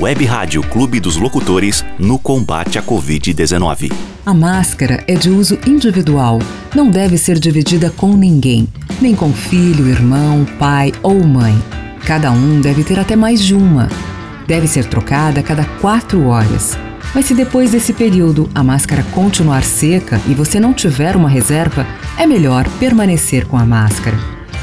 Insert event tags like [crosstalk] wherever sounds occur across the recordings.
Web Rádio Clube dos Locutores no combate à Covid-19. A máscara é de uso individual, não deve ser dividida com ninguém, nem com filho, irmão, pai ou mãe. Cada um deve ter até mais de uma. Deve ser trocada a cada quatro horas. Mas se depois desse período a máscara continuar seca e você não tiver uma reserva, é melhor permanecer com a máscara.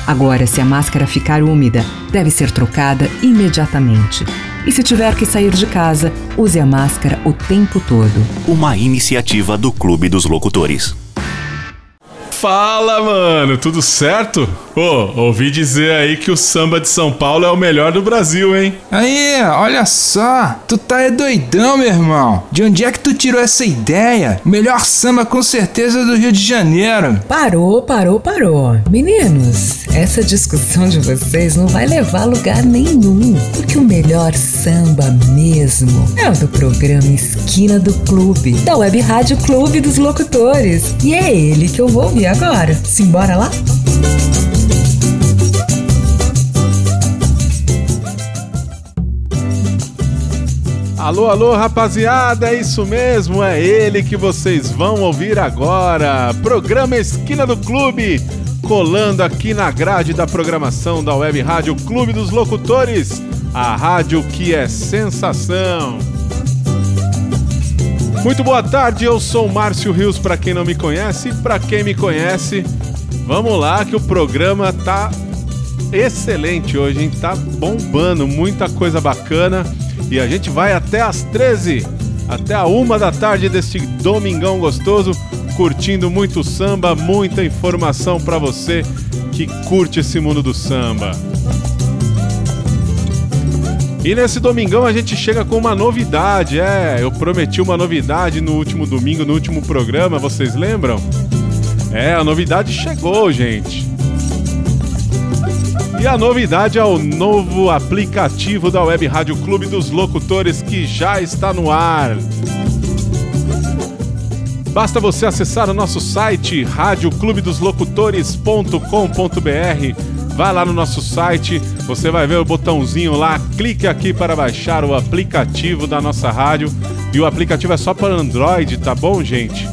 Agora, se a máscara ficar úmida, deve ser trocada imediatamente. E se tiver que sair de casa, use a máscara o tempo todo. Uma iniciativa do Clube dos Locutores. Fala, mano, tudo certo? Pô, ouvi dizer aí que o samba de São Paulo é o melhor do Brasil, hein? Aí, olha só, tu tá é doidão, meu irmão. De onde é que tu tirou essa ideia? Melhor samba com certeza do Rio de Janeiro. Parou, parou, parou. Meninos, essa discussão de vocês não vai levar a lugar nenhum, porque o melhor samba mesmo é o do programa Esquina do Clube, da Web Rádio Clube dos Locutores. E é ele que eu vou ouvir agora. Simbora lá? Alô, alô, rapaziada, é isso mesmo, é ele que vocês vão ouvir agora. Programa Esquina do Clube, colando aqui na grade da programação da Web Rádio Clube dos Locutores, a rádio que é sensação. Muito boa tarde, eu sou Márcio Rios, para quem não me conhece, para quem me conhece, vamos lá que o programa tá excelente hoje, hein? Tá bombando, muita coisa bacana. E a gente vai até às 13, até a uma da tarde deste domingão gostoso, curtindo muito samba, muita informação para você que curte esse mundo do samba. E nesse domingão a gente chega com uma novidade, é, eu prometi uma novidade no último domingo, no último programa, vocês lembram? É, a novidade chegou, gente. E a novidade é o novo aplicativo da Web Rádio Clube dos Locutores que já está no ar. Basta você acessar o nosso site radioclubedoslocutores.com.br. Vai lá no nosso site, você vai ver o botãozinho lá, clique aqui para baixar o aplicativo da nossa rádio. E o aplicativo é só para Android, tá bom, gente?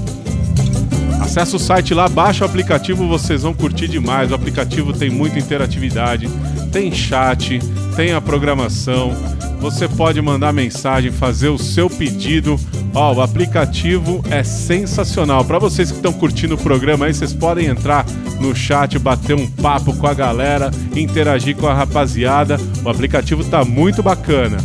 Acesse o site lá, baixa o aplicativo, vocês vão curtir demais. O aplicativo tem muita interatividade, tem chat, tem a programação. Você pode mandar mensagem, fazer o seu pedido. Ó, o aplicativo é sensacional. Para vocês que estão curtindo o programa aí, vocês podem entrar no chat, bater um papo com a galera, interagir com a rapaziada. O aplicativo tá muito bacana.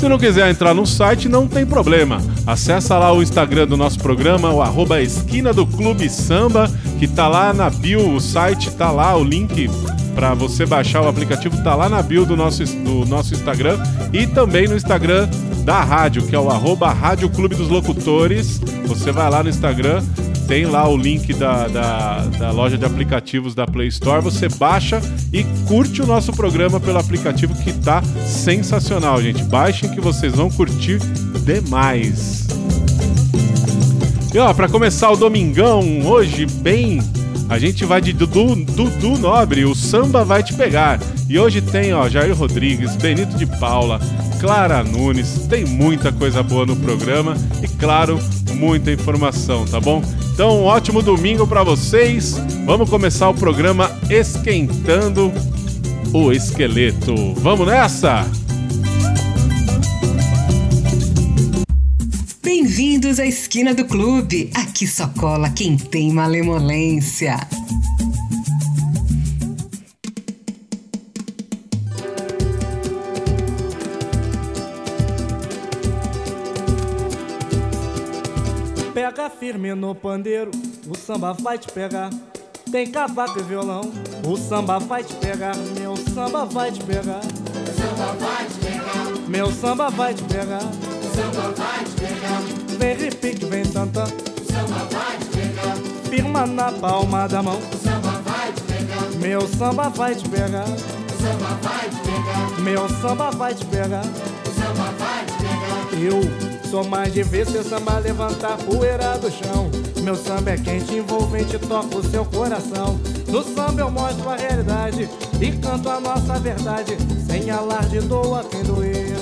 Se não quiser entrar no site, não tem problema. Acessa lá o Instagram do nosso programa, o arroba Esquina do Clube Samba, que tá lá na bio, o site tá lá, o link para você baixar o aplicativo tá lá na bio do nosso, do nosso Instagram e também no Instagram da rádio, que é o arroba Rádio Clube dos Locutores. Você vai lá no Instagram, tem lá o link da, da, da, loja de aplicativos da Play Store. Você baixa e curte o nosso programa pelo aplicativo que tá sensacional, gente. Baixem que vocês vão curtir demais. E ó, para começar o domingão, hoje bem, a gente vai de Dudu, Dudu Nobre, o samba vai te pegar. E hoje tem, ó, Jair Rodrigues, Benito de Paula, Clara Nunes, tem muita coisa boa no programa e claro, muita informação, tá bom? Então, um ótimo domingo para vocês. Vamos começar o programa esquentando o esqueleto. Vamos nessa? Bem-vindos à esquina do clube. Aqui só cola quem tem malemolência. Firme no pandeiro, o samba vai te pegar. Tem cavaco e violão, o samba vai te pegar. Meu samba vai te pegar. Samba vai te pegar. Meu samba vai te pegar. Samba vai te pegar. Vem repique, vem tantã. Samba vai te pegar. Firma na palma da mão. Samba vai te pegar. Meu samba vai te pegar. Samba vai te pegar. Meu samba vai te pegar. Samba vai te pegar. Eu sou mais de ver seu samba levantar poeira do chão. Meu samba é quente, envolvente, toca o seu coração. No samba eu mostro a realidade e canto a nossa verdade. Sem alarde, doa quem doer.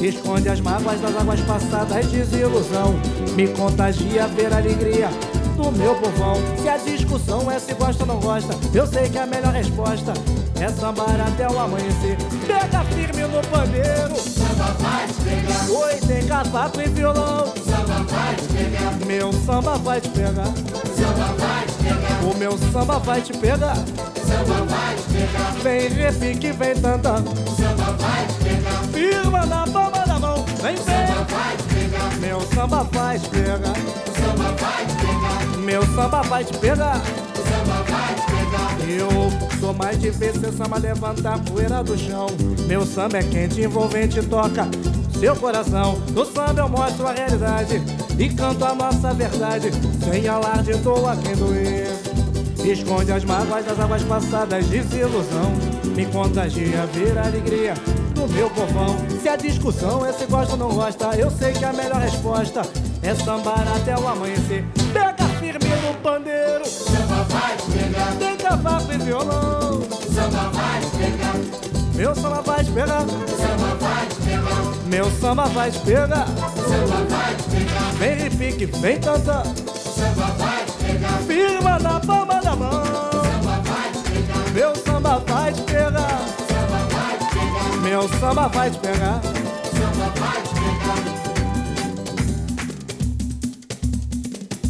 Esconde as mágoas das águas passadas, desilusão. Me contagia ver a alegria do meu povão. Se a discussão é se gosta ou não gosta, eu sei que a melhor resposta é sambar até o amanhecer. Pega no pandeiro. Samba vai te pegar, Oi, tem cavaco e violão. samba vai te pegar, Meu samba vai te pegar. samba vai te pegar, O meu samba vai te pegar. samba vai te pegar, Vem repique, vem tanta. samba vai te pegar, Firma na palma da mão. Vem, samba vem. vai te pegar, Meu samba vai te pegar. samba vai te pegar, Meu samba vai te pegar. Eu sou mais de ver seu samba levantar a poeira do chão. Meu samba é quente, envolvente, toca seu coração. No samba eu mostro a realidade e canto a nossa verdade. Sem alarde, dou a quem doer. Esconde as mágoas das águas passadas, desilusão. Me contagia ver a alegria do meu povão. Se a discussão é se gosta ou não gosta, eu sei que a melhor resposta é sambar até o amanhecer. Pandeiro. Samba vai pegar, Tem cavaco e violão samba vai pegar, Meu samba vai pegar samba vai pegar, Meu samba vai pegar samba vai pegar, Vem repique, vem tanta samba vai pegar, Firma na palma da mão samba vai pegar, Meu samba vai pegar samba vai pegar, Meu samba vai pegar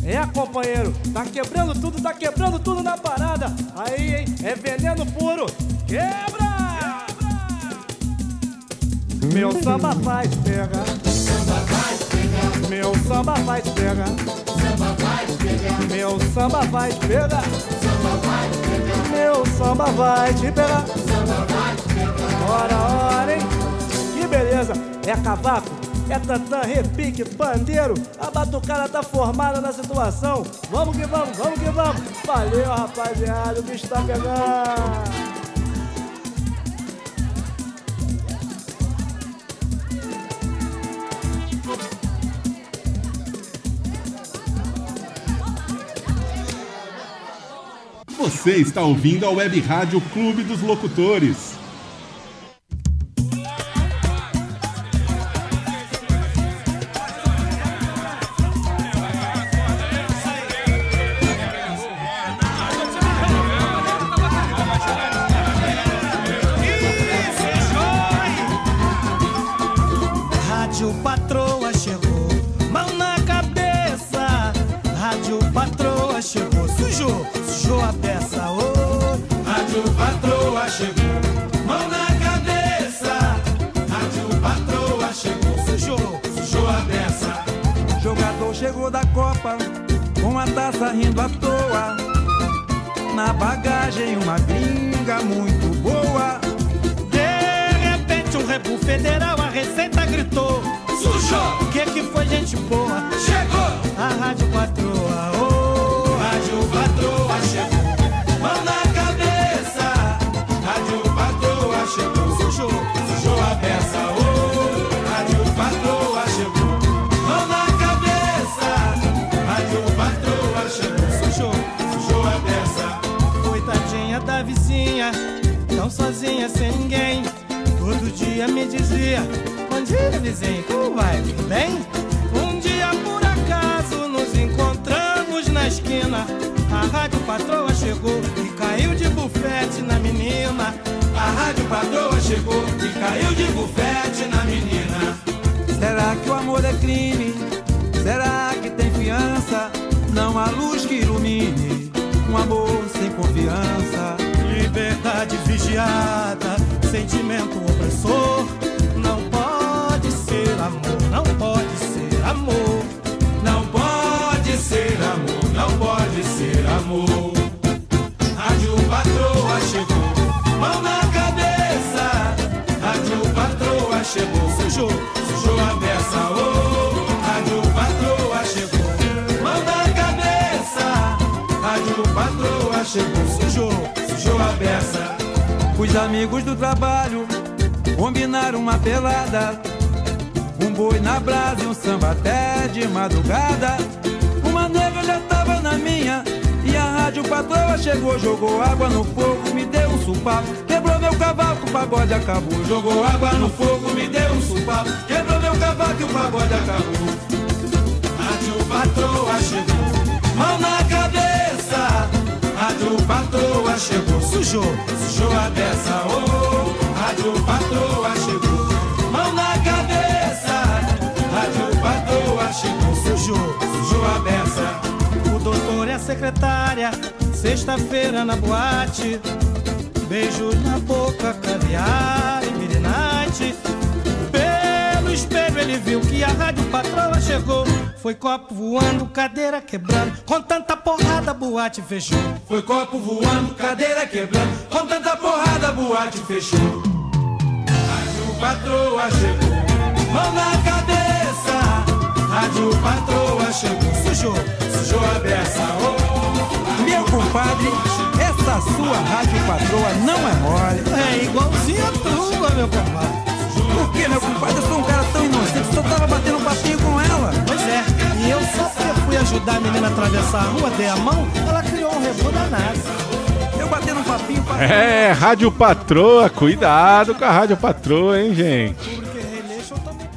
É companheiro, tá quebrando tudo, tá quebrando tudo na parada Aí, hein, é veneno puro Quebra! Meu samba vai te pegar, Meu samba vai te pegar, Meu samba vai te pegar samba vai te pegar, Meu samba vai te pegar samba vai te pegar. Ora, ora, hein? Que beleza! É cavaco, é tantã, repique, pandeiro. A batucada tá formada na situação. Vamos que vamos, vamos que vamos. Valeu, rapaziada, o bicho tá pegando. Você está ouvindo a Web Rádio Clube dos Locutores. Os amigos do trabalho combinaram uma pelada. Um boi na brasa e um samba até de madrugada. Uma nega já tava na minha. E a rádio patroa chegou, jogou água no fogo, me deu um supapo. Quebrou meu cavaco, o pagode acabou. Jogou água no fogo, me deu um supapo. Quebrou meu cavaco e o pagode acabou. Rádio patroa chegou, mão na cabeça. Rádio patroa chegou, sujou a beça, oh, rádio patroa chegou. Mão na cabeça, rádio patroa chegou. Sujou, sujou a beça. O doutor e a secretária, sexta-feira na boate. Beijos na boca, caviar e midnight. Pelo espelho ele viu que a rádio patroa chegou. Foi copo voando, cadeira quebrando. Com tanta porrada, boate fechou. Foi copo voando, cadeira quebrando. Com tanta porrada, boate fechou. Rádio patroa chegou. Mão na cabeça. Rádio patroa chegou. Sujou, sujou a beça. Oh, Meu compadre, essa sua rádio patroa não é mole. é igualzinho a tua, meu compadre. Por que, meu compadre? Eu sou um cara tão inocente, só tava batendo um papinho com ela. Pois é, e eu só porque fui ajudar a menina a atravessar a rua, dei a mão, ela criou um rebu danado. Eu batendo um papinho pra... É, Rádio Patroa, cuidado com a Rádio Patroa, hein, gente?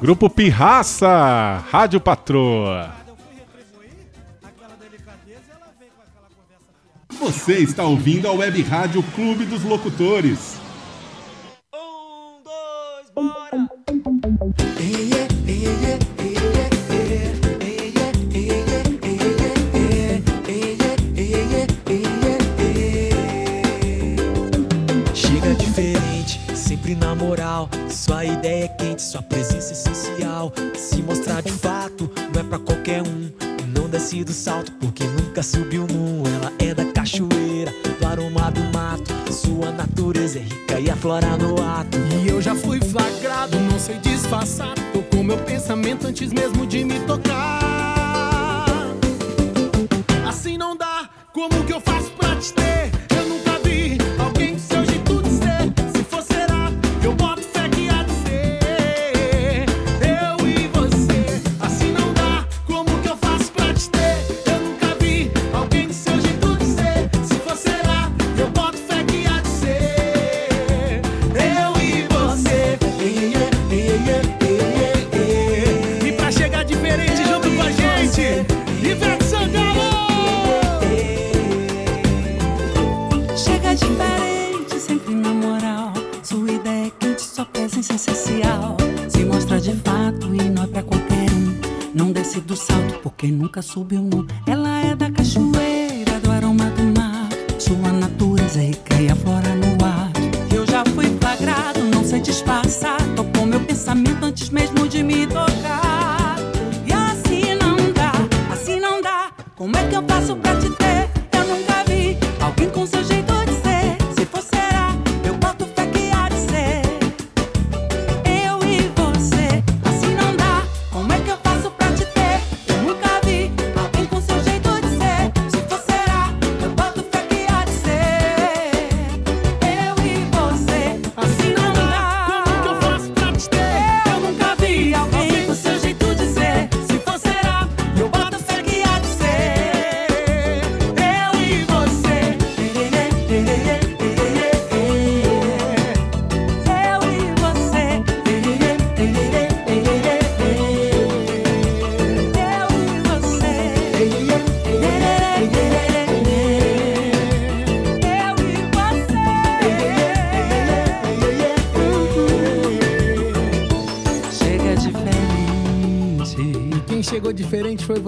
Grupo Pirraça, Rádio Patroa. eu fui retribuir aquela delicadeza e ela veio com aquela conversa fiada. Você está ouvindo a Web Rádio Clube dos Locutores. Um, dois, bora! Chega Sua ideia é quente, sua presença é essencial. Se mostrar de fato, não é pra qualquer um. Não desce do salto, porque nunca subiu num. Ela é da cachoeira, do aroma do mato. Sua natureza é rica e aflora no ato. E eu já fui flagrado, não sei disfarçar. Tocou meu pensamento antes mesmo de me tocar. Assim não dá, como que eu faço pra te ter? Nunca. Ela é da cachoeira, do aroma do mar. Sua natureza é rica e no ar. Eu já fui flagrado, não sei disfarçar. Tocou meu pensamento antes mesmo de me tocar. E assim não dá, assim não dá. Como é que eu faço pra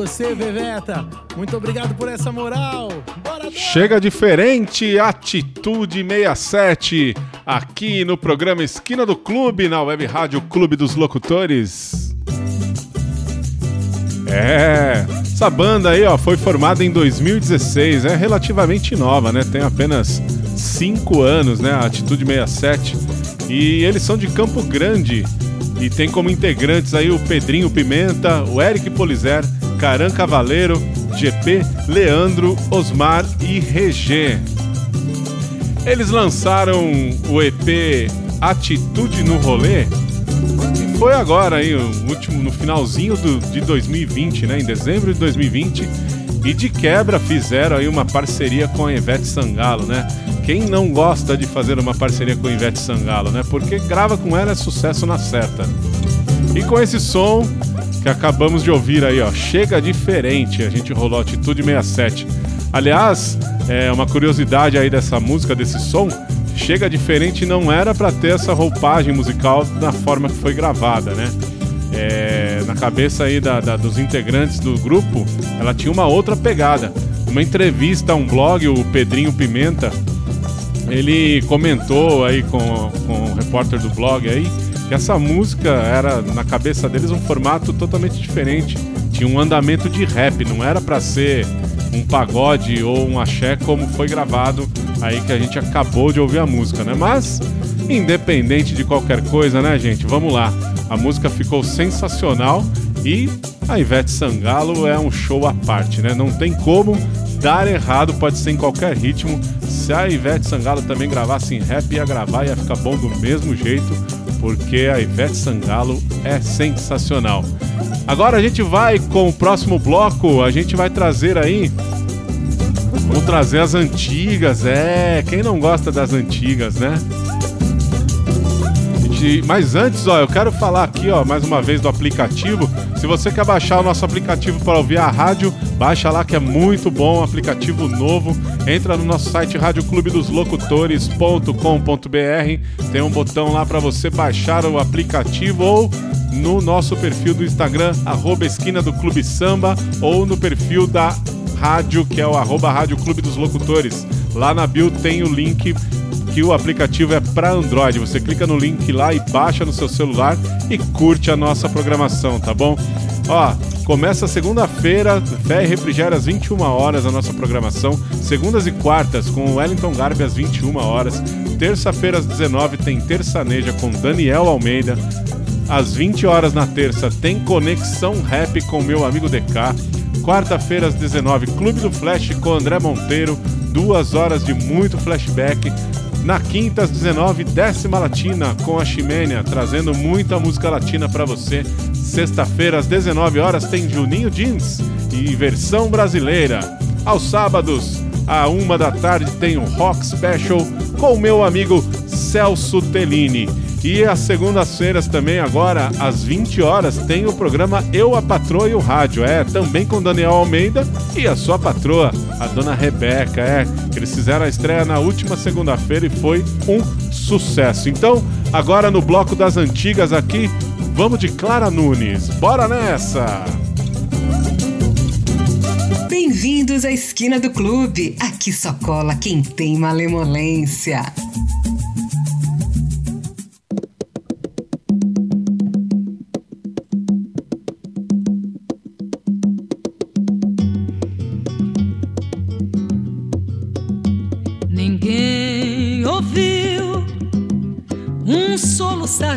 você, Veveta. Muito obrigado por essa moral. Bora! Chega diferente, Atitude 67, aqui no programa Esquina do Clube, na Web Rádio Clube dos Locutores. É, essa banda aí, ó, foi formada em 2016, é relativamente nova, né? Tem apenas 5 anos, né? A Atitude 67. E eles são de Campo Grande. E tem como integrantes aí o Pedrinho Pimenta, o Eric Polizer, Caran Cavaleiro, GP, Leandro, Osmar e Regê. Eles lançaram o EP Atitude no Rolê. E foi agora aí, o último, no finalzinho do, de 2020, né? Em dezembro de 2020. E de quebra fizeram aí uma parceria com a Ivete Sangalo, né? Quem não gosta de fazer uma parceria com a Ivete Sangalo, né? Porque grava com ela é sucesso na certa. E com esse som que acabamos de ouvir aí, ó, chega diferente. A gente rolou Atitude 67. Aliás, é uma curiosidade aí dessa música, desse som, chega diferente não era para ter essa roupagem musical da forma que foi gravada, né? É, na cabeça aí da, da, dos integrantes do grupo, ela tinha uma outra pegada. Uma entrevista a um blog, o Pedrinho Pimenta, ele comentou aí com, com o repórter do blog aí que essa música era na cabeça deles um formato totalmente diferente. Tinha um andamento de rap, não era para ser um pagode ou um axé como foi gravado aí que a gente acabou de ouvir a música, né? Mas independente de qualquer coisa, né, gente? Vamos lá. A música ficou sensacional e a Ivete Sangalo é um show à parte, né? Não tem como dar errado, pode ser em qualquer ritmo. Se a Ivete Sangalo também gravasse em rap, ia gravar, ia ficar bom do mesmo jeito, porque a Ivete Sangalo é sensacional. Agora a gente vai com o próximo bloco, a gente vai trazer aí. Vamos trazer as antigas, é. Quem não gosta das antigas, né? Mas antes, ó, eu quero falar aqui, ó, mais uma vez do aplicativo. Se você quer baixar o nosso aplicativo para ouvir a rádio, baixa lá que é muito bom, aplicativo novo. Entra no nosso site radioclubedosLocutores.com.br. Tem um botão lá para você baixar o aplicativo ou no nosso perfil do Instagram, arroba esquina do Clube Samba, ou no perfil da rádio, que é o arroba Rádio Clube dos Locutores. Lá na bio tem o link que o aplicativo é para Android. Você clica no link lá e baixa no seu celular e curte a nossa programação, tá bom? Ó, começa segunda-feira, Fé e Refrigério às 21 horas a nossa programação. Segundas e quartas com o Wellington Garbi às 21 horas. Terça-feira às 19 tem Terçaneja com Daniel Almeida. Às 20 horas na terça tem Conexão Rap com meu amigo DK. Quarta-feira às 19 Clube do Flash com André Monteiro. Duas horas de muito flashback. Na quinta, às 19, décima latina com a Ximênia, trazendo muita música latina para você. Sexta-feira, às 19 horas, tem Juninho Jeans e versão brasileira. Aos sábados, à uma da tarde, tem o Rock Special com o meu amigo Celso Tellini. E às segundas-feiras também, agora às 20 horas, tem o programa Eu, a Patroa e o Rádio. É, também com Daniel Almeida e a sua patroa, a dona Rebeca. É, eles fizeram a estreia na última segunda-feira e foi um sucesso. Então, agora no bloco das antigas aqui, vamos de Clara Nunes. Bora nessa! Bem-vindos à esquina do clube. Aqui só cola quem tem malemolência.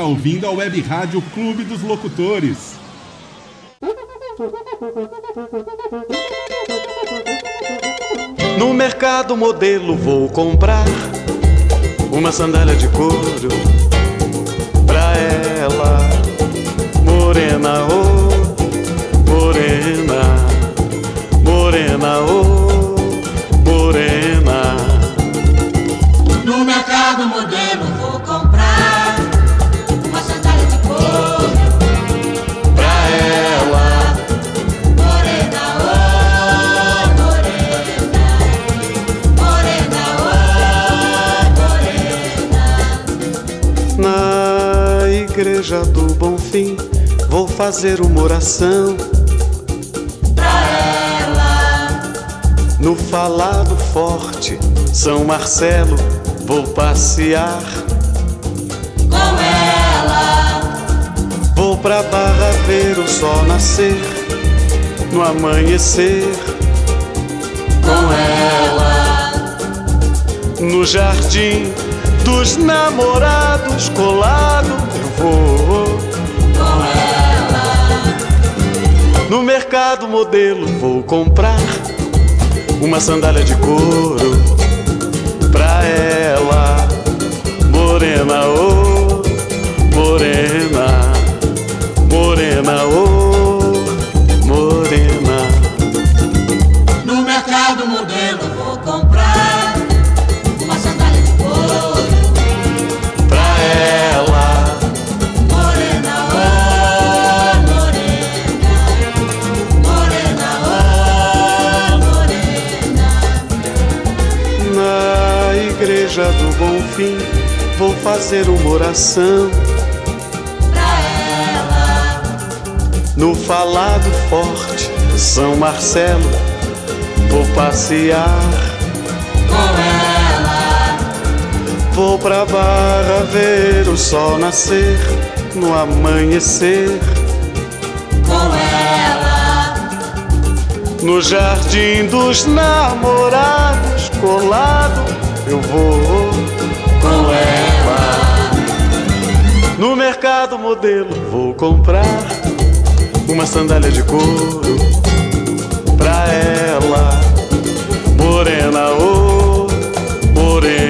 Está ouvindo a Web Rádio Clube dos Locutores. No mercado modelo vou comprar uma sandália de couro pra ela, morena, oh, morena, morena, oh, morena. No mercado modelo Bonfim vou fazer uma oração. Pra ela, no falado forte São Marcelo vou passear. Com ela, vou pra Barra ver o sol nascer no amanhecer. Com ela, no jardim dos namorados colado eu vou mercado modelo vou comprar uma sandália de couro pra ela. Morena oh morena morena oh igreja do Bonfim vou fazer uma oração. No falado forte São Marcelo vou passear com ela, vou pra Barra ver o sol nascer no amanhecer com ela, no jardim dos namorados colado eu vou com ela, no mercado modelo vou comprar uma sandália de couro pra ela. Morena oh morena morena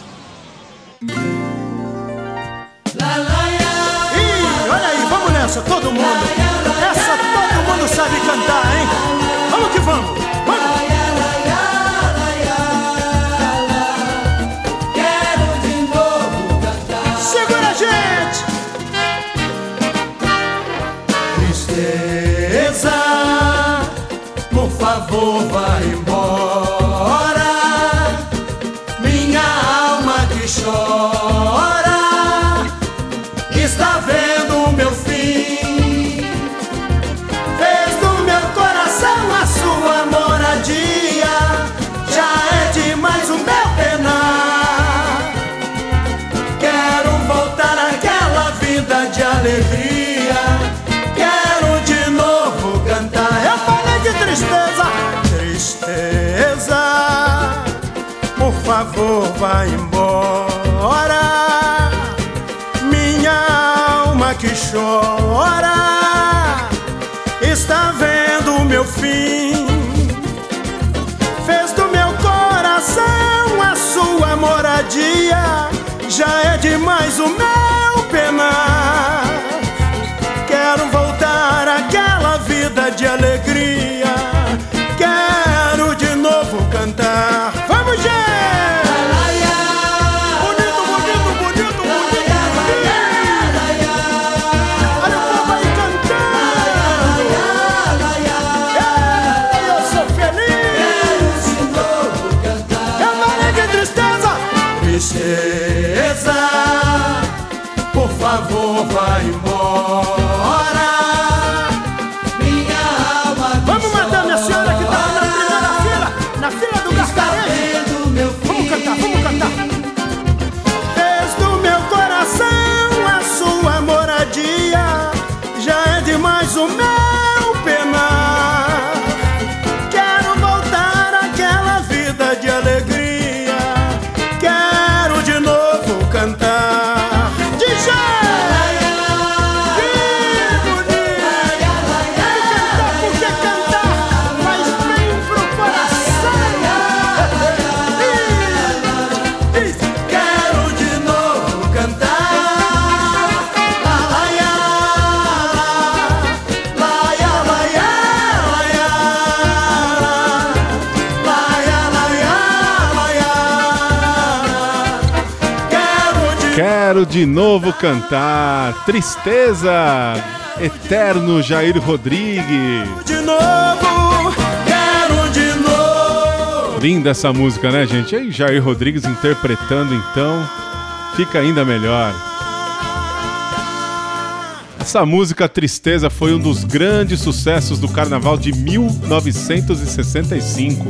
Alma favor, vá embora. Minha alma que chora está vendo o meu fim. Fez do meu coração a sua moradia. Já é demais o meu penar. Quero voltar àquela vida de alegria. Quero de novo cantar Tristeza, Eterno Jair Rodrigues. de novo, quero de novo. Linda essa música, né, gente? E aí, Jair Rodrigues interpretando, então, fica ainda melhor. Essa música Tristeza foi um dos grandes sucessos do carnaval de 1965.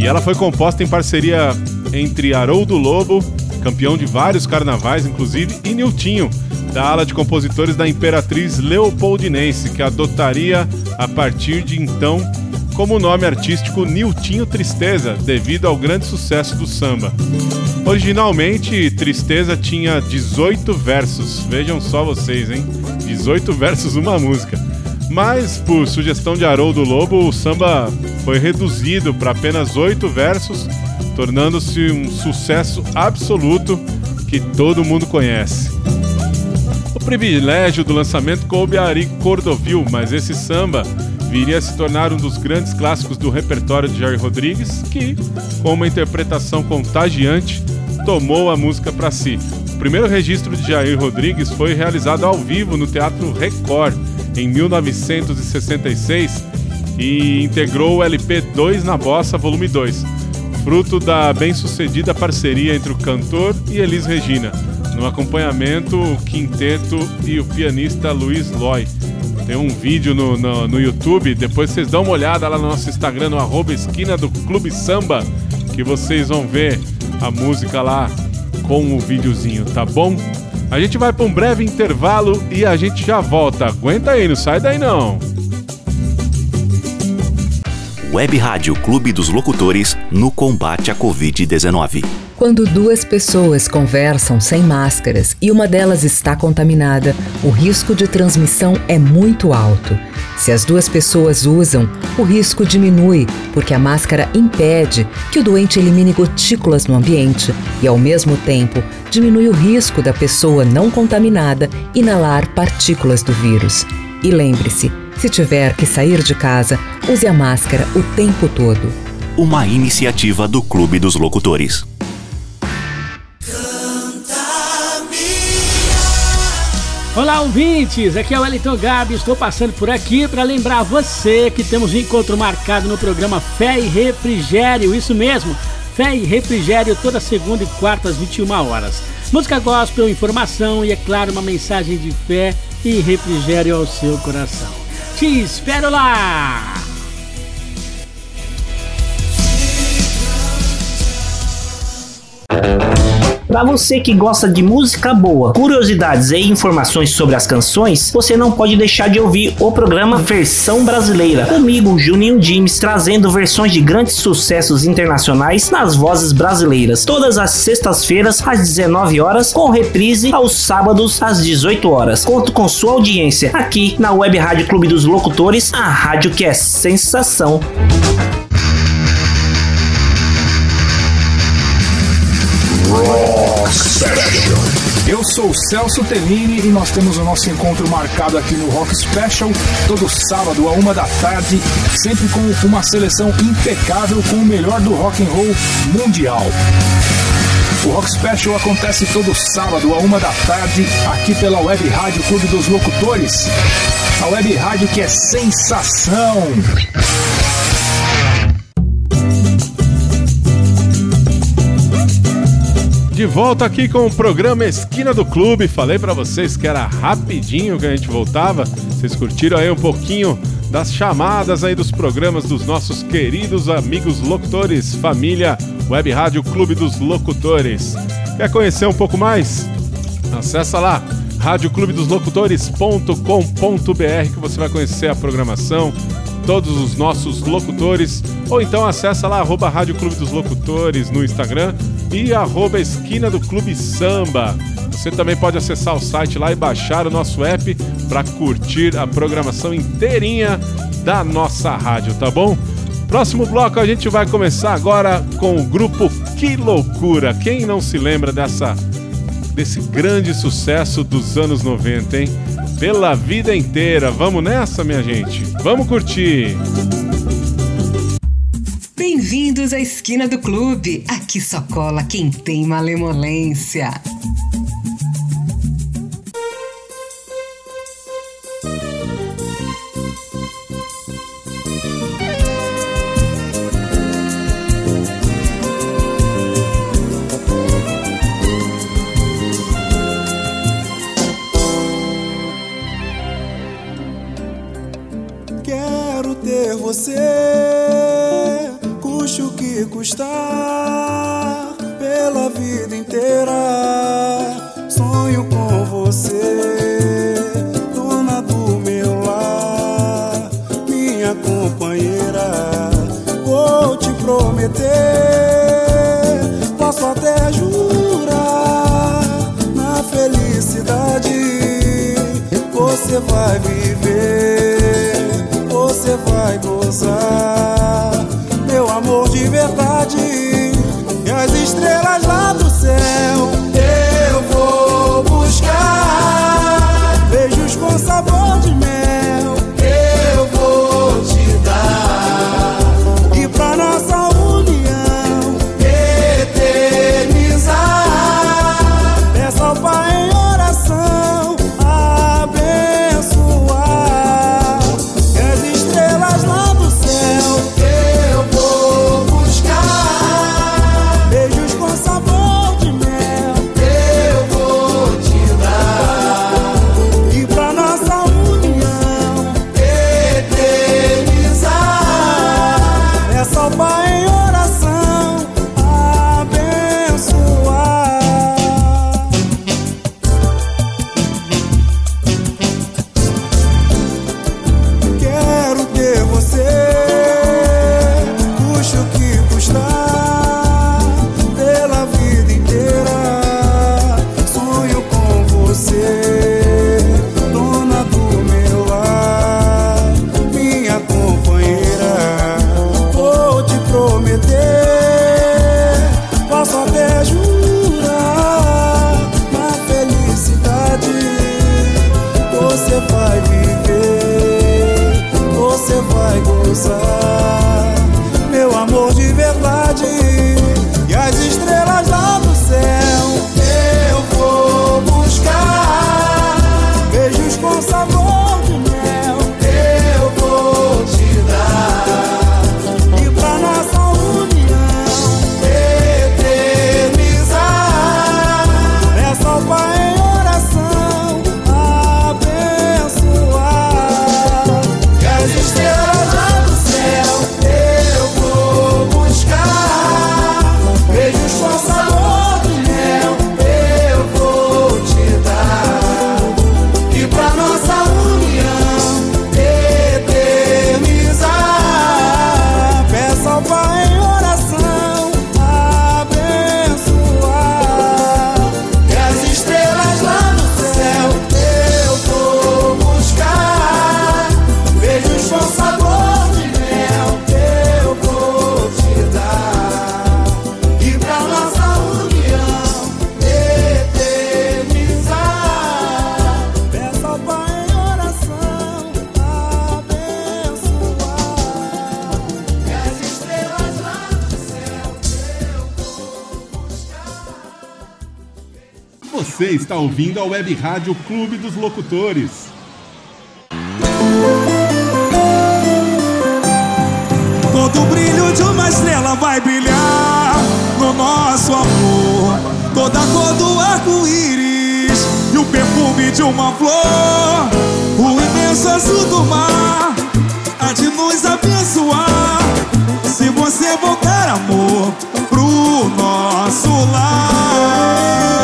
E ela foi composta em parceria entre Haroldo Lobo, campeão de vários carnavais, inclusive, e Niltinho, da ala de compositores da Imperatriz Leopoldinense, que adotaria a partir de então como nome artístico Niltinho Tristeza, devido ao grande sucesso do samba. Originalmente, Tristeza tinha 18 versos, vejam só vocês, hein? 18 versos uma música. Mas, por sugestão de Haroldo Lobo, o samba foi reduzido para apenas 8 versos, tornando-se um sucesso absoluto que todo mundo conhece. O privilégio do lançamento coube a Ari Cordovil, mas esse samba viria a se tornar um dos grandes clássicos do repertório de Jair Rodrigues, que, com uma interpretação contagiante, tomou a música para si. O primeiro registro de Jair Rodrigues foi realizado ao vivo no Teatro Record em 1966 e integrou o LP 2 na Bossa, volume 2, fruto da bem-sucedida parceria entre o cantor e Elis Regina. No acompanhamento, o quinteto e o pianista Luiz Loy. Tem um vídeo no, no, no YouTube, depois vocês dão uma olhada lá no nosso Instagram, no arroba esquina do Clube Samba, que vocês vão ver a música lá com o videozinho, tá bom? A gente vai para um breve intervalo e a gente já volta. Aguenta aí, não sai daí não. Web Rádio Clube dos Locutores no combate à Covid-19. Quando duas pessoas conversam sem máscaras e uma delas está contaminada, o risco de transmissão é muito alto. Se as duas pessoas usam, o risco diminui, porque a máscara impede que o doente elimine gotículas no ambiente e, ao mesmo tempo, diminui o risco da pessoa não contaminada inalar partículas do vírus. E lembre-se, se tiver que sair de casa, use a máscara o tempo todo. Uma iniciativa do Clube dos Locutores. Olá, ouvintes! Aqui é o Wellington Gabi. Estou passando por aqui para lembrar você que temos um encontro marcado no programa Fé e Refrigério. Isso mesmo, Fé e Refrigério toda segunda e quarta às 21 horas. Música gospel, informação e, é claro, uma mensagem de fé e refrigério ao seu coração. Te espero lá! Para você que gosta de música boa, curiosidades e informações sobre as canções, você não pode deixar de ouvir o programa Versão Brasileira. Comigo, Juninho James, trazendo versões de grandes sucessos internacionais nas vozes brasileiras. Todas as sextas-feiras, às 19 horas, com reprise aos sábados, às 18 horas. Conto com sua audiência aqui na Web Rádio Clube dos Locutores, a rádio que é sensação. Eu sou o Celso Tellini e nós temos o nosso encontro marcado aqui no Rock Special, todo sábado a uma da tarde, sempre com uma seleção impecável com o melhor do rock and roll mundial. O Rock Special acontece todo sábado a uma da tarde aqui pela Web Rádio Clube dos Locutores, a web rádio que é sensação. De volta aqui com o programa Esquina do Clube. Falei pra vocês que era rapidinho que a gente voltava. Vocês curtiram aí um pouquinho das chamadas aí dos programas dos nossos queridos amigos locutores, família Web Rádio Clube dos Locutores. Quer conhecer um pouco mais? Acessa lá radioclubedosLocutores.com.br que você vai conhecer a programação, todos os nossos locutores, ou então acessa lá arroba Rádio Clube dos Locutores no Instagram e arroba Esquina do Clube Samba. Você também pode acessar o site lá e baixar o nosso app para curtir a programação inteirinha da nossa rádio, tá bom? Próximo bloco a gente vai começar agora com o grupo Que Loucura. Quem não se lembra dessa desse grande sucesso dos anos 90, hein? Pela vida inteira. Vamos nessa, minha gente? Vamos curtir! Bem-vindos à esquina do clube. Aqui só cola quem tem malemolência. Ouvindo a Web Rádio Clube dos Locutores. Todo brilho de uma estrela vai brilhar no nosso amor. toda cor do arco-íris e o perfume de uma flor, o imenso azul do mar há de nos abençoar. Se você voltar, amor, pro nosso lar.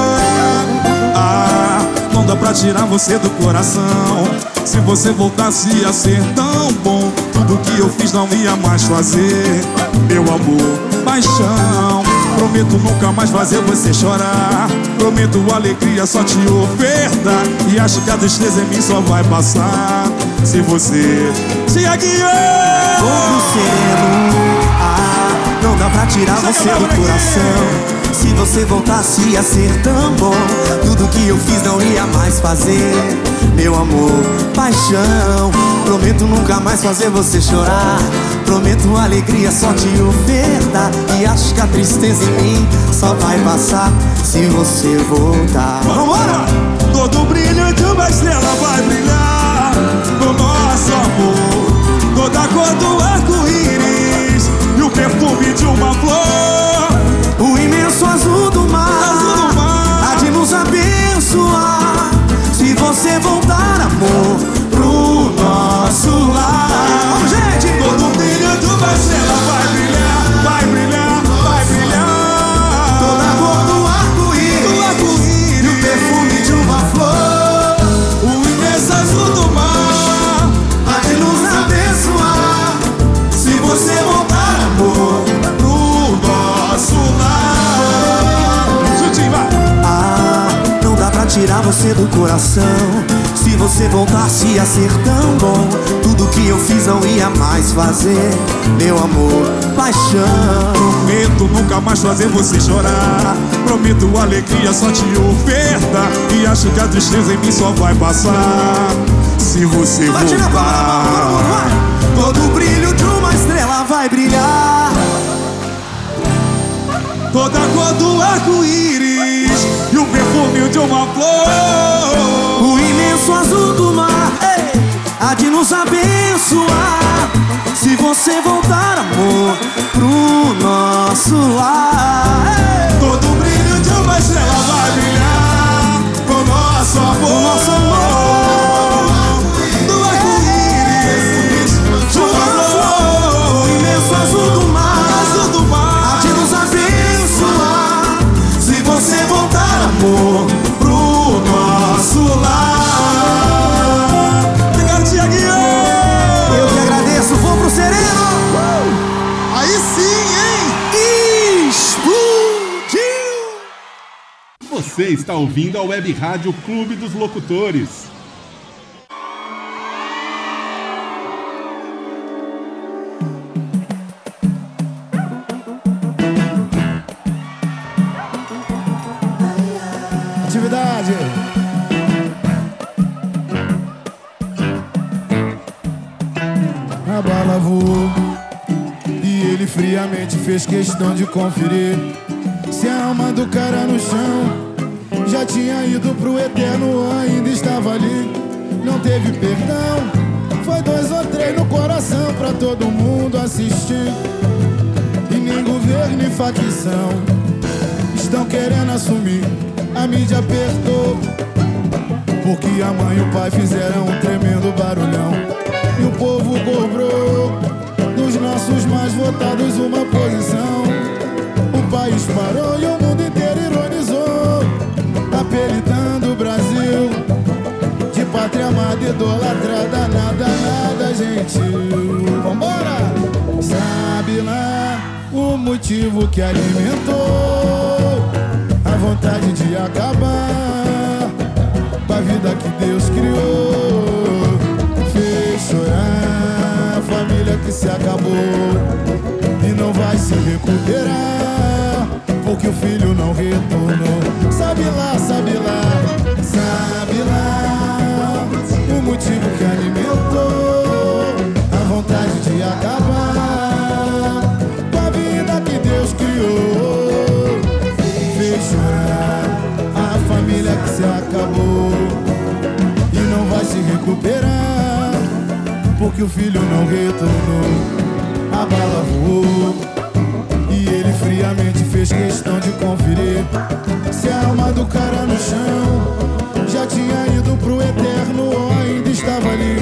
Não dá pra tirar você do coração. Se você voltasse a ser tão bom, tudo que eu fiz não ia mais fazer. Meu amor, paixão. Prometo nunca mais fazer você chorar. Prometo alegria só te ofertar. E acho que a tristeza em mim só vai passar. Se você se aguiar. Fogo sereno, ah, não dá pra tirar você do coração. Se você voltasse a ser tão bom, tudo que eu fiz não ia mais fazer. Meu amor, paixão, prometo nunca mais fazer você chorar. Prometo alegria só te ofertar. E acho que a tristeza em mim só vai passar se você voltar. Vambora! Todo brilho de uma estrela vai brilhar no nosso amor. Toda cor do arco-íris e o perfume de uma flor. O imenso azul do mar, há de nos abençoar. Se você voltar, amor, pro nosso lar. Tirar você do coração. Se você voltasse a ser tão bom, tudo que eu fiz não ia mais fazer. Meu amor, paixão. Prometo nunca mais fazer você chorar. Prometo alegria só te ofertar. E acho que a tristeza em mim só vai passar. Se você Vai tirar a palma da mão, todo mundo voltar. vai. Todo o brilho de uma estrela vai brilhar. Toda cor do arco-íris e o perfume de uma flor. O imenso azul do mar ei, há de nos abençoar. Se você voltar, amor, pro nosso lar. ei. Todo o brilho de uma estrela vai brilhar pro nosso amor. O nosso amor. Você está ouvindo a Web Rádio Clube dos Locutores. Atividade. A bala voou e ele friamente fez questão de conferir se a alma do cara no chão já tinha ido pro eterno ainda estava ali. Não teve perdão, foi dois ou três no coração pra todo mundo assistir. E nem governo nem facção estão querendo assumir. A mídia apertou. Porque a mãe e o pai fizeram um tremendo barulhão. E o povo cobrou dos nossos mais votados uma posição. O país parou e o mundo. Apelidando o Brasil de pátria amada, idolatrada. Nada, nada, gente. Vambora! Sabe lá o motivo que alimentou a vontade de acabar com a vida que Deus criou. Fez chorar a família que se acabou e não vai se recuperar porque o filho não retornou. Sabe lá, sabe lá, sabe lá o motivo que alimentou a vontade de acabar com a vida que Deus criou. Fez a família que se acabou e não vai se recuperar porque o filho não retornou. A bala voou friamente fez questão de conferir se a alma do cara no chão já tinha ido pro eterno ou ainda estava ali.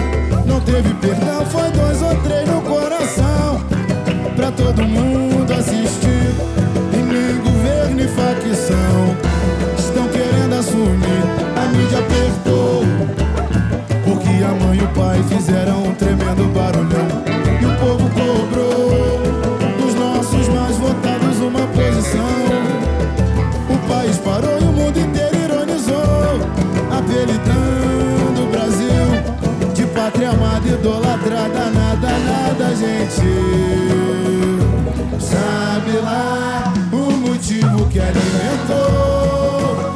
Não teve perdão, foi dois ou três no coração pra todo mundo assistir. E nem governo e facção estão querendo assumir. A mídia apertou porque a mãe e o pai fizeram um tremendo parou e o mundo inteiro ironizou, apelidando o Brasil de pátria amada, idolatrada, nada, nada, gente. Sabe lá o motivo que alimentou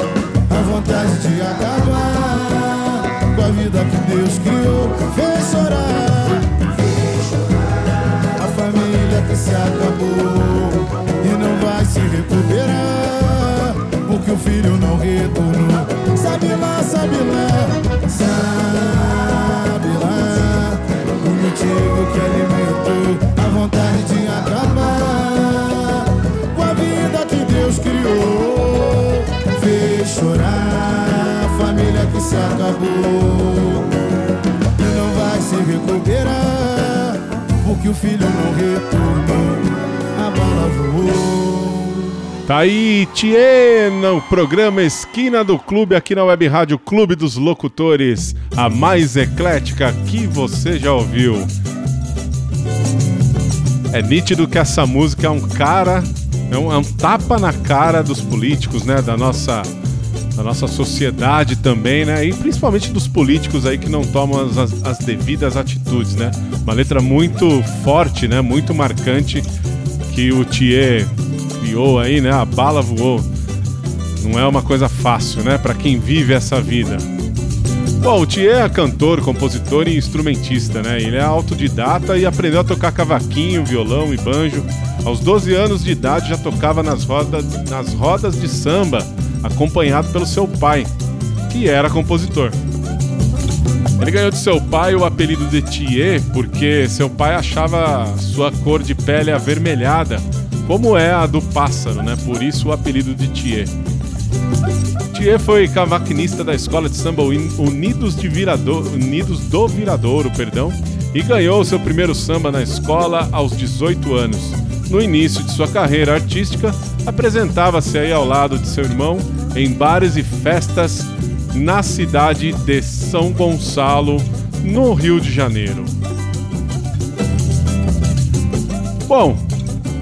a vontade de acabar com a vida que Deus criou, fez chorar. A família que se acabou retornou. Sabe lá, sabe lá, sabe lá o motivo que alimentou a vontade de acabar com a vida que Deus criou. Fez chorar a família que se acabou e não vai se recuperar porque o filho não retornou. A bala voou. Tá aí, Tchê, no programa Esquina do Clube, aqui na Web Rádio Clube dos Locutores, a mais eclética que você já ouviu. É nítido que essa música é um cara, é um, é um tapa na cara dos políticos, né? Da nossa, da nossa sociedade também, né? E principalmente dos políticos aí que não tomam as, as- as devidas atitudes, né? Uma letra muito forte, né? Muito marcante que o Thier criou aí, né? A bala voou. Não é uma coisa fácil, né? Pra quem vive essa vida. Bom, o Thier é cantor, compositor e instrumentista, né? Ele é autodidata e aprendeu a tocar cavaquinho, violão e banjo. Aos 12 anos de idade já tocava nas rodas, nas rodas de samba, acompanhado pelo seu pai, que era compositor. Ele ganhou de seu pai o apelido de Thier porque seu pai achava sua cor de pele avermelhada, como é a do pássaro, né? Por isso o apelido de Thier. Thier foi cavaquinista da escola de samba Uni- Unidos, de Virador, Unidos do Viradouro, perdão, e ganhou seu primeiro samba na escola aos 18 anos. No início de sua carreira artística, apresentava-se aí ao lado de seu irmão em bares e festas na cidade de São Gonçalo, no Rio de Janeiro. Bom,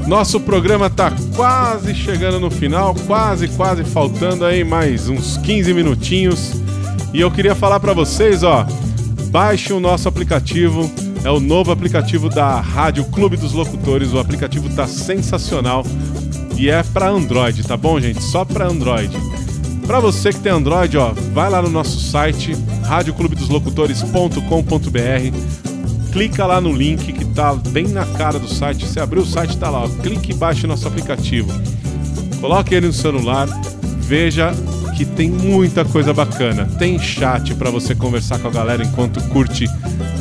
nosso programa tá quase chegando no final, quase, quase faltando aí mais uns 15 minutinhos. E eu queria falar para vocês, ó, baixe o nosso aplicativo, é o novo aplicativo da Rádio Clube dos Locutores. O aplicativo tá sensacional e é para Android, tá bom, gente? Só para Android. Para você que tem Android, ó, vai lá no nosso site radioclubedoslocutores.com.br clica lá no link que tá bem na cara do site. Você abriu o site, tá lá, ó. clique e baixe nosso aplicativo. Coloque ele no celular, veja que tem muita coisa bacana. Tem chat para você conversar com a galera enquanto curte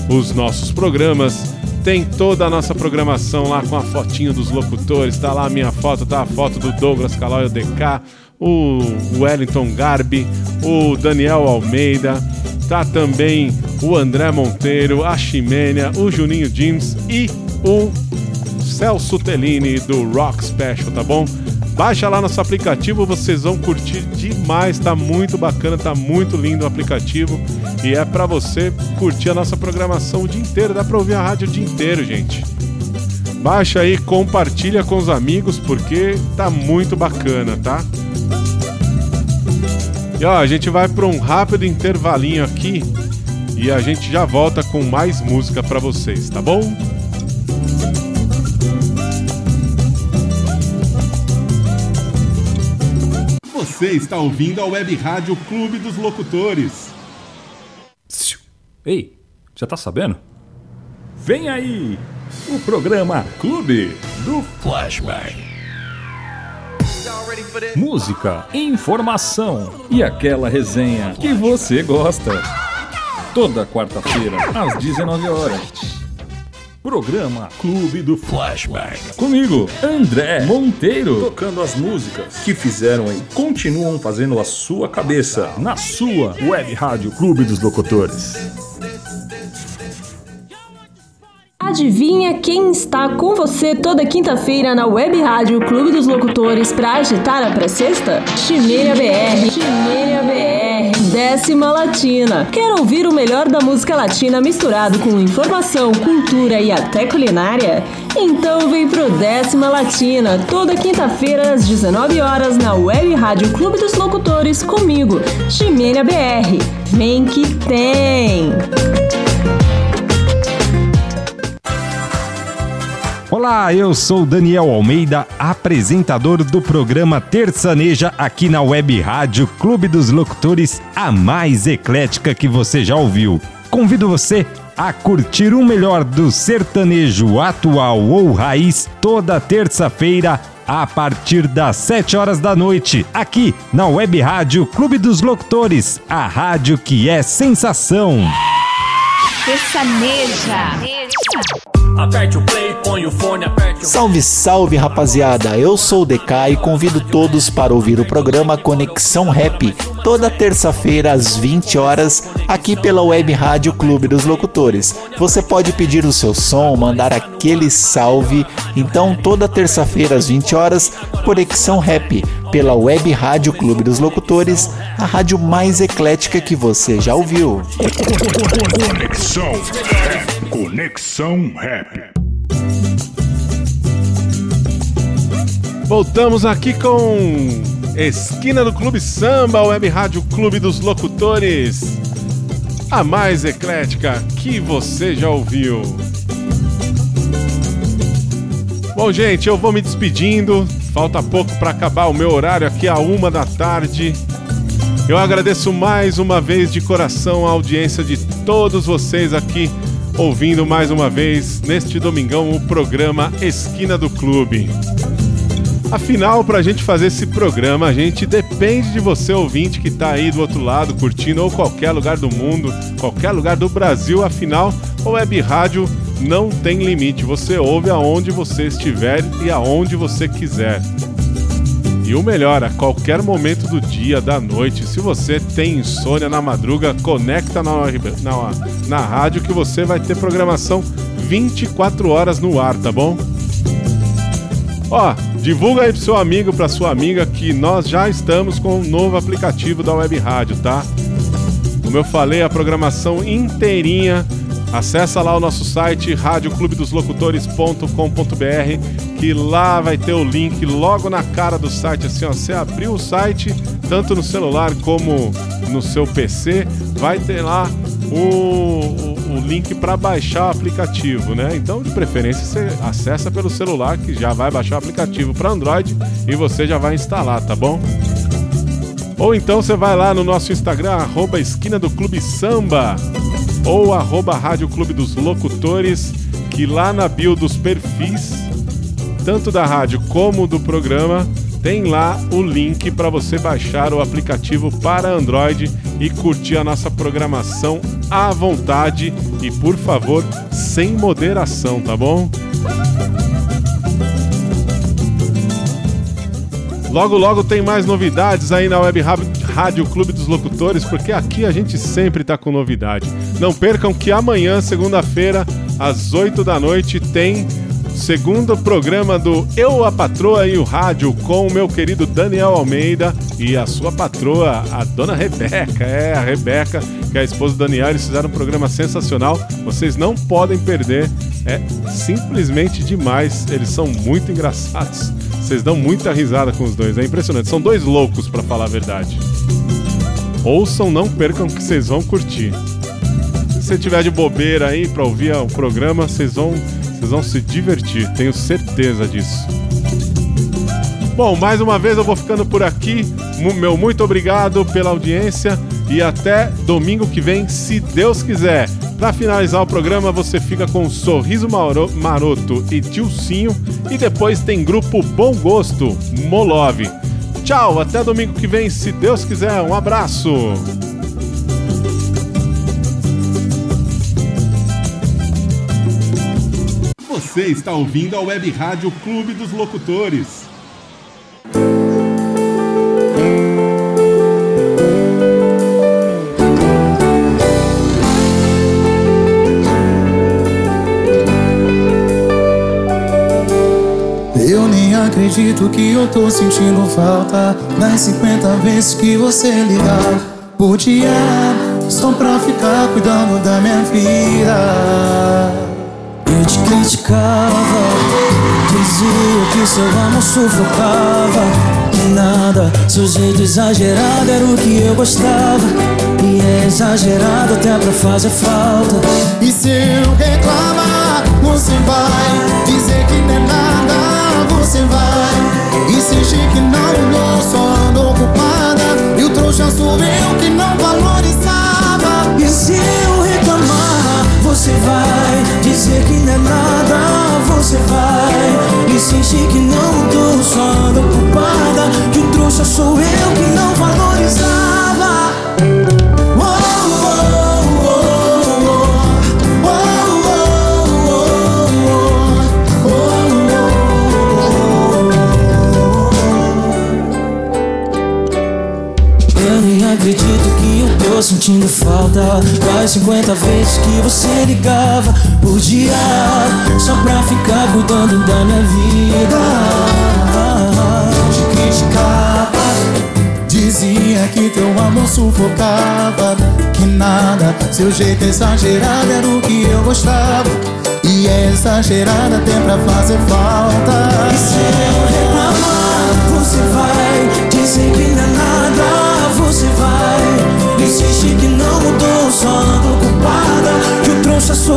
os nossos programas. Tem toda a nossa programação lá com a fotinho dos locutores. Tá lá a minha foto, tá a foto do Douglas Calói, o DK, o Wellington Garbi, o Daniel Almeida. Tá também o André Monteiro, a Ximênia, o Juninho Jeans e o Celso Tellini do Rock Special, tá bom? Baixa lá nosso aplicativo, vocês vão curtir demais, tá muito bacana, tá muito lindo o aplicativo e é pra você curtir a nossa programação o dia inteiro, dá pra ouvir a rádio o dia inteiro, gente. Baixa aí, compartilha com os amigos porque tá muito bacana, tá? E ó, a gente vai para um rápido intervalinho aqui e a gente já volta com mais música pra vocês, tá bom? Você está ouvindo a Web Rádio Clube dos Locutores. Ei, já tá sabendo? Vem aí o programa Clube do Flashback. Música, informação e aquela resenha que você gosta. Toda quarta-feira, às 19 horas. Programa Clube do Flashback. Comigo, André Monteiro. Tocando as músicas que fizeram e continuam fazendo a sua cabeça. Na sua web rádio Clube dos Locutores. Adivinha quem está com você toda quinta-feira na Web Rádio Clube dos Locutores para agitar a pré-sexta? Chimeira BR. Chimeira BR. Décima Latina. Quer ouvir o melhor da música latina misturado com informação, cultura e até culinária? Então vem pro Décima Latina, toda quinta-feira às 19 horas na Web Rádio Clube dos Locutores comigo, Chimeira BR. Vem que tem! Olá, eu sou Daniel Almeida, apresentador do programa Terçaneja aqui na Web Rádio Clube dos Locutores, a mais eclética que você já ouviu. Convido você a curtir o melhor do sertanejo atual ou raiz toda terça-feira a partir das 7 horas da noite, aqui na Web Rádio Clube dos Locutores, a rádio que é sensação. Sertaneja. Aperte o play, põe o fone, aperte o... Salve, salve rapaziada! Eu sou o DK e convido todos para ouvir o programa Conexão Rap, toda terça-feira às 20 horas, aqui pela Web Rádio Clube dos Locutores. Você pode pedir o seu som, mandar aquele salve. Então, toda terça-feira às 20 horas, Conexão Rap, pela Web Rádio Clube dos Locutores, a rádio mais eclética que você já ouviu. Conexão Rap. Conexão Rap. Voltamos aqui com Esquina do Clube Samba, Web Rádio Clube dos Locutores. A mais eclética que você já ouviu. Bom, gente, eu vou me despedindo. Falta pouco para acabar o meu horário aqui, a uma da tarde. Eu agradeço mais uma vez de coração a audiência de todos vocês aqui, ouvindo mais uma vez neste domingão o programa Esquina do Clube. Afinal, para a gente fazer esse programa, a gente depende de você, ouvinte, que está aí do outro lado, curtindo, ou qualquer lugar do mundo, qualquer lugar do Brasil. Afinal, o Web Rádio não tem limite. Você ouve aonde você estiver e aonde você quiser. E o melhor, a qualquer momento do dia, da noite, se você tem insônia na madruga, conecta na, na, na rádio que você vai ter programação 24 horas no ar, tá bom? Ó, divulga aí pro seu amigo, pra sua amiga que nós já estamos com um novo aplicativo da Web Rádio, tá? Como eu falei, a programação inteirinha. Acessa lá o nosso site radioclubedoslocutores.com.br que lá vai ter o link logo na cara do site, assim, ó, você abriu o site, tanto no celular como no seu PC, vai ter lá o, o, link para baixar o aplicativo, né? Então, de preferência, você acessa pelo celular que já vai baixar o aplicativo para Android e você já vai instalar, tá bom? Ou então você vai lá no nosso Instagram, arroba Esquina do Clube Samba, ou arroba Rádio Clube dos Locutores, que lá na bio dos perfis, tanto da rádio como do programa, tem lá o link para você baixar o aplicativo para Android e curtir a nossa programação à vontade e, por favor, sem moderação, tá bom? Logo, logo tem mais novidades aí na Web Rádio Clube dos Locutores, porque aqui a gente sempre tá com novidade. Não percam que amanhã, segunda-feira, às 8 da noite, tem segundo programa do Eu, a Patroa e o Rádio com o meu querido Daniel Almeida e a sua patroa, a dona Rebeca. É, a Rebeca, que é a esposa do Daniel. Eles fizeram um programa sensacional. Vocês não podem perder. É simplesmente demais. Eles são muito engraçados. Vocês dão muita risada com os dois. É impressionante. São dois loucos, para falar a verdade. Ouçam, não percam que vocês vão curtir. Se você tiver de bobeira aí para ouvir o programa, vocês vão vocês vão se divertir, tenho certeza disso. Bom, mais uma vez eu vou ficando por aqui. Meu muito obrigado pela audiência e até domingo que vem, se Deus quiser. Para finalizar o programa, você fica com Sorriso Maroto e Tilcinho e depois tem grupo Bom Gosto, Molov. Tchau, até domingo que vem, se Deus quiser. Um abraço. Você está ouvindo a Web Rádio Clube dos Locutores. Eu nem acredito que eu tô sentindo falta Das 50 vezes que você ligar por dia Só pra ficar cuidando da minha vida Eu te criticava, dizia que seu amor sufocava. Que nada, seu jeito exagerado era o que eu gostava. E é exagerado até pra fazer falta. E se eu reclamar, você vai dizer que não é nada, você vai insistir que não mudou, só ando ocupada. E o trouxa sou eu que não valorizava. E se você vai dizer que não é nada, você vai insistir que não mudou, só ocupada. Que o trouxa sou eu que não valorizava. Sentindo falta. Das 50 vezes que você ligava por dia Só pra ficar cuidando da minha vida. Te criticava Dizia que teu amor sufocava Que nada, seu jeito exagerado era o que eu gostava. E é exagerado até pra fazer falta. E se eu reclamar, você vai dizer que não ocupada Que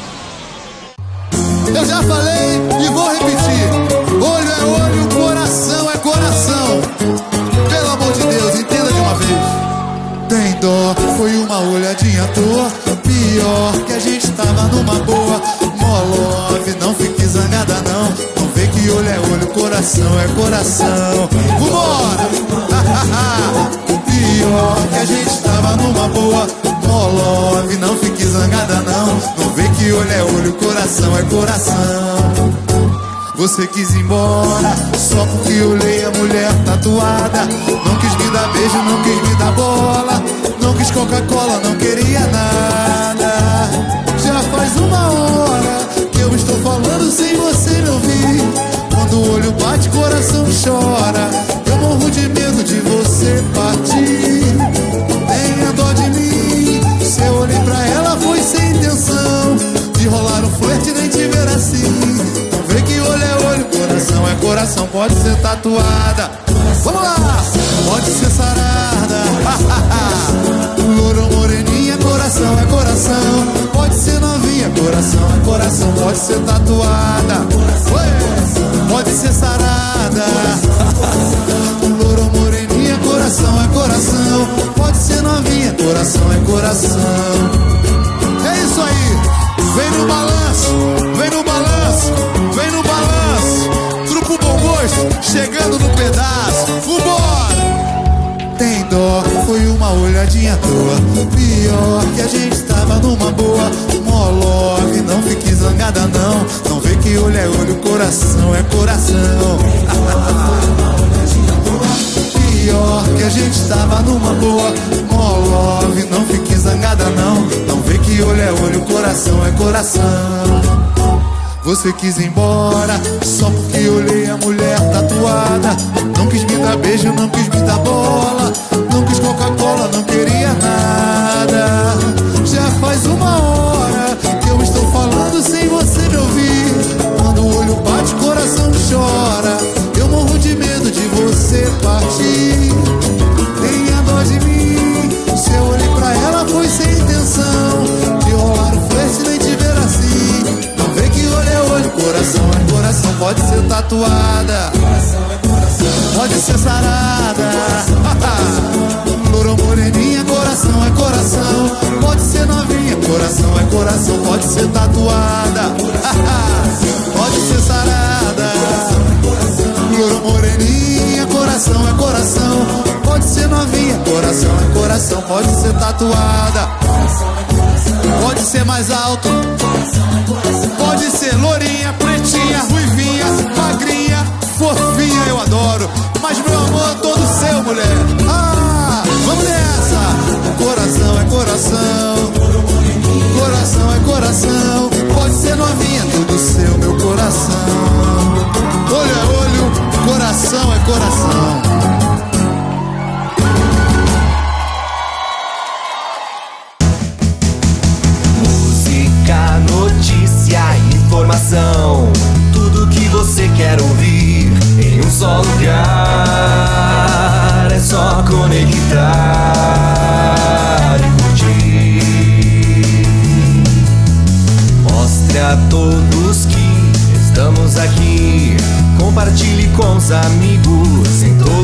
Você quis ir embora só porque olhei a mulher tatuada. Não quis me dar beijo, não quis me dar bola. Não quis Coca-Cola, não queria nada. Já faz uma hora que eu estou falando sem você me ouvir. Quando o olho bate, coração chora. Eu morro de medo de você partir. Coração é pode ser tatuada. Vamos lá, pode ser sarada. [laughs] Louro moreninha, coração é coração, pode ser novinha, coração é coração, pode ser tatuada. Pode ser sarada. [laughs] Louro moreninha, coração é coração, pode ser novinha, coração é coração. É isso aí, vem no balanço, vem no balanço, chegando no pedaço, vambora! Tem dó, foi uma olhadinha à toa. Pior que a gente tava numa boa. Molove, não fique zangada não. Não vê que olho é olho, coração é coração. [laughs] pior que a gente tava numa boa. Mó love, não fique zangada não. Não vê que olho é olho, coração é coração. Você quis ir embora só porque olhei a mulher tatuada. Não quis me dar beijo, não quis me dar bola. Não quis Coca-Cola, não queria nada. Ser sarada. Louro moreninha, coração é coração. Pode ser novinha, coração é coração, pode ser tatuada. [laughs] Pode ser sarada. Louro moreninha, coração é coração. Pode ser novinha, coração é coração, pode ser tatuada. Pode ser mais alto. Pode ser lourinha, pretinha, ruivinha, magrinha, fofinha, eu adoro. Mas meu amor todo seu, mulher. Ah, vamos nessa. Coração é coração. Coração é coração. Pode ser novinha, tudo seu, meu coração. Olho é olho, coração é coração. Amigos em todo